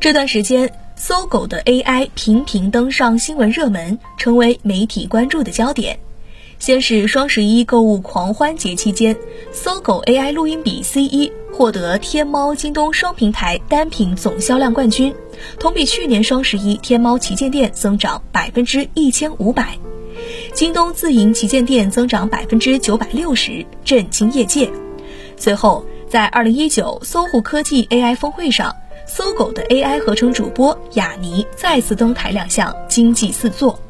这段时间，搜狗的 AI 频频登上新闻热门，成为媒体关注的焦点。先是双十一购物狂欢节期间，搜狗 AI 录音笔 C1 获得天猫、京东双平台单品总销量冠军，同比去年双十一天猫旗舰店增长百分之一千五百，京东自营旗舰店增长百分之九百六十，震惊业界。随后，在二零一九搜狐科技 AI 峰会上。搜狗的 AI 合成主播雅尼再次登台亮相，惊济四座。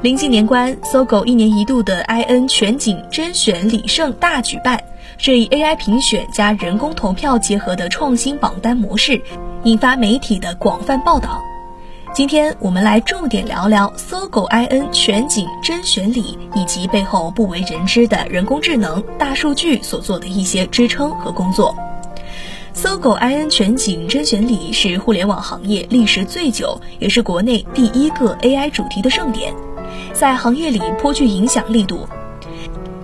临近年关，搜狗一年一度的 IN 全景甄选礼盛大举办，这一 AI 评选加人工投票结合的创新榜单模式，引发媒体的广泛报道。今天我们来重点聊聊搜狗 IN 全景甄选礼以及背后不为人知的人工智能、大数据所做的一些支撑和工作。搜狗 IN 全景甄选礼是互联网行业历时最久，也是国内第一个 AI 主题的盛典，在行业里颇具影响力度。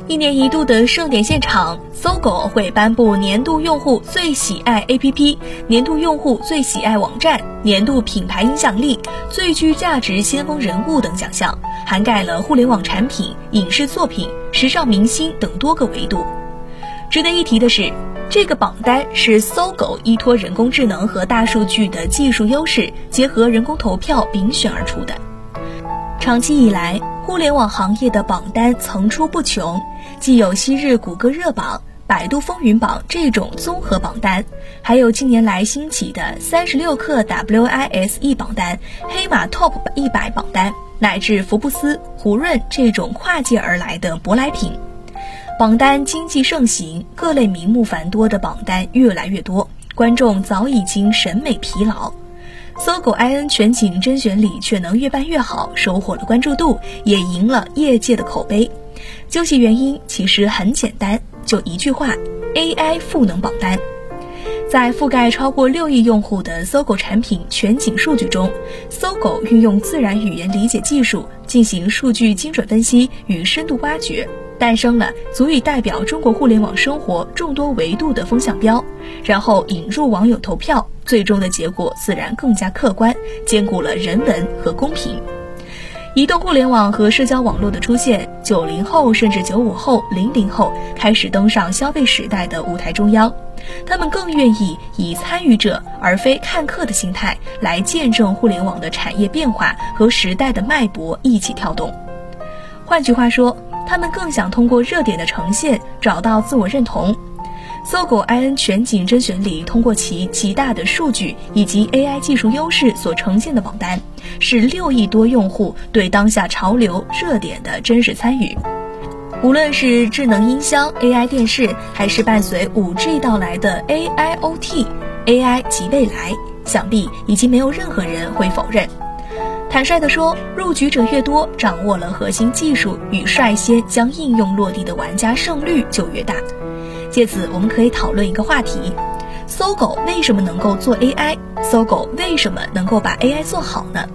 一年一度的盛典现场，搜狗会颁布年度用户最喜爱 APP、年度用户最喜爱网站、年度品牌影响力、最具价值先锋人物等奖项，涵盖了互联网产品、影视作品、时尚明星等多个维度。值得一提的是。这个榜单是搜狗依托人工智能和大数据的技术优势，结合人工投票评选而出的。长期以来，互联网行业的榜单层出不穷，既有昔日谷歌热榜、百度风云榜这种综合榜单，还有近年来兴起的三十六氪 WISE 榜单、黑马 TOP 一百榜单，乃至福布斯、胡润这种跨界而来的舶来品。榜单经济盛行，各类名目繁多的榜单越来越多，观众早已经审美疲劳。搜狗 IN 全景甄选里却能越办越好，收获了关注度，也赢了业界的口碑。究其原因，其实很简单，就一句话：AI 赋能榜单。在覆盖超过六亿用户的搜狗产品全景数据中，搜狗运用自然语言理解技术进行数据精准分析与深度挖掘。诞生了足以代表中国互联网生活众多维度的风向标，然后引入网友投票，最终的结果自然更加客观，兼顾了人文和公平。移动互联网和社交网络的出现，九零后甚至九五后、零零后开始登上消费时代的舞台中央，他们更愿意以参与者而非看客的心态来见证互联网的产业变化和时代的脉搏一起跳动。换句话说。他们更想通过热点的呈现找到自我认同。搜狗 IN 全景甄选里，通过其极大的数据以及 AI 技术优势所呈现的榜单，是六亿多用户对当下潮流热点的真实参与。无论是智能音箱、AI 电视，还是伴随 5G 到来的 AIoT，AI 即未来，想必已经没有任何人会否认。坦率地说，入局者越多，掌握了核心技术与率先将应用落地的玩家胜率就越大。借此，我们可以讨论一个话题：搜狗为什么能够做 AI？搜狗为什么能够把 AI 做好呢？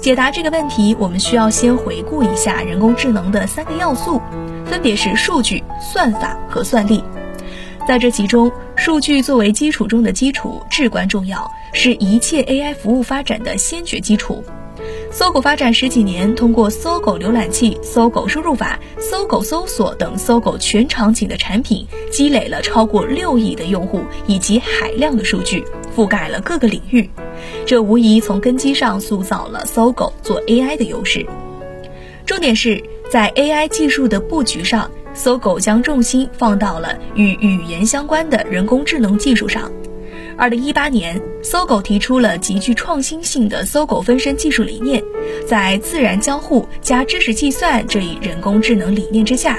解答这个问题，我们需要先回顾一下人工智能的三个要素，分别是数据、算法和算力。在这其中，数据作为基础中的基础，至关重要，是一切 AI 服务发展的先决基础。搜狗发展十几年，通过搜狗浏览器、搜狗输入法、搜狗搜索等搜狗全场景的产品，积累了超过六亿的用户以及海量的数据，覆盖了各个领域。这无疑从根基上塑造了搜狗做 AI 的优势。重点是在 AI 技术的布局上，搜狗将重心放到了与语言相关的人工智能技术上。二零一八年，搜狗提出了极具创新性的搜狗分身技术理念，在自然交互加知识计算这一人工智能理念之下，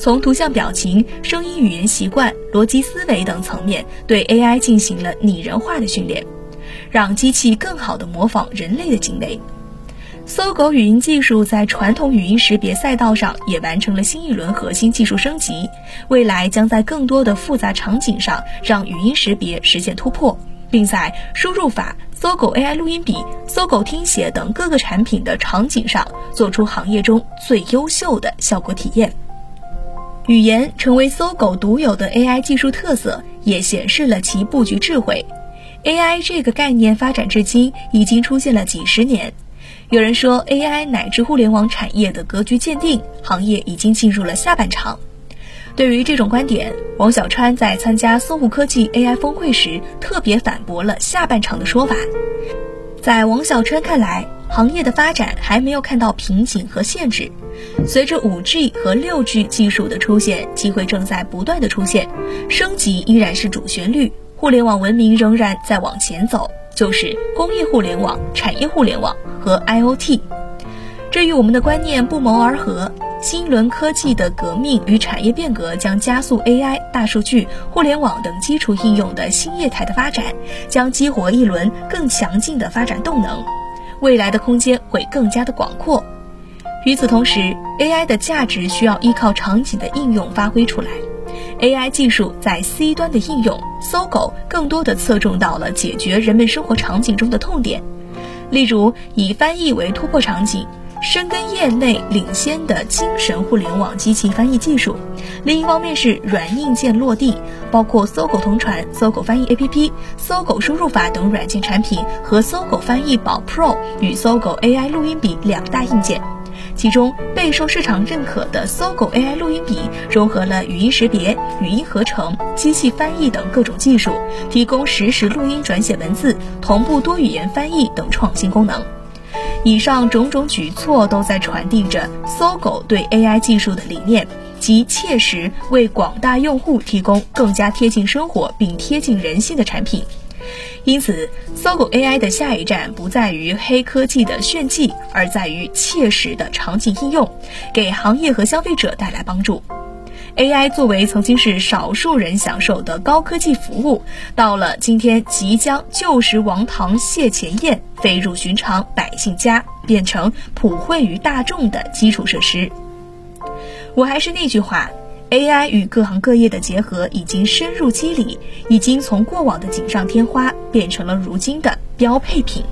从图像表情、声音语言习惯、逻辑思维等层面对 AI 进行了拟人化的训练，让机器更好地模仿人类的行为。搜狗语音技术在传统语音识别赛道上也完成了新一轮核心技术升级，未来将在更多的复杂场景上让语音识别实现突破，并在输入法、搜狗 AI 录音笔、搜狗听写等各个产品的场景上，做出行业中最优秀的效果体验。语言成为搜狗独有的 AI 技术特色，也显示了其布局智慧。AI 这个概念发展至今已经出现了几十年。有人说，AI 乃至互联网产业的格局鉴定，行业已经进入了下半场。对于这种观点，王小川在参加搜狐科技 AI 峰会时特别反驳了“下半场”的说法。在王小川看来，行业的发展还没有看到瓶颈和限制。随着 5G 和 6G 技术的出现，机会正在不断的出现，升级依然是主旋律，互联网文明仍然在往前走。就是工业互联网、产业互联网和 IOT，这与我们的观念不谋而合。新一轮科技的革命与产业变革将加速 AI、大数据、互联网等基础应用的新业态的发展，将激活一轮更强劲的发展动能。未来的空间会更加的广阔。与此同时，AI 的价值需要依靠场景的应用发挥出来。AI 技术在 C 端的应用，搜狗更多的侧重到了解决人们生活场景中的痛点，例如以翻译为突破场景，深耕业内领先的精神互联网机器翻译技术；另一方面是软硬件落地，包括搜狗同传、搜狗翻译 APP、搜狗输入法等软件产品和搜狗翻译宝 Pro 与搜狗 AI 录音笔两大硬件。其中备受市场认可的搜狗 AI 录音笔融合了语音识别、语音合成、机器翻译等各种技术，提供实时录音、转写文字、同步多语言翻译等创新功能。以上种种举措都在传递着搜狗对 AI 技术的理念，即切实为广大用户提供更加贴近生活并贴近人性的产品。因此，搜狗 AI 的下一站不在于黑科技的炫技，而在于切实的场景应用，给行业和消费者带来帮助。AI 作为曾经是少数人享受的高科技服务，到了今天即将旧时王堂谢前宴，飞入寻常百姓家，变成普惠于大众的基础设施。我还是那句话。AI 与各行各业的结合已经深入肌理，已经从过往的锦上添花变成了如今的标配品。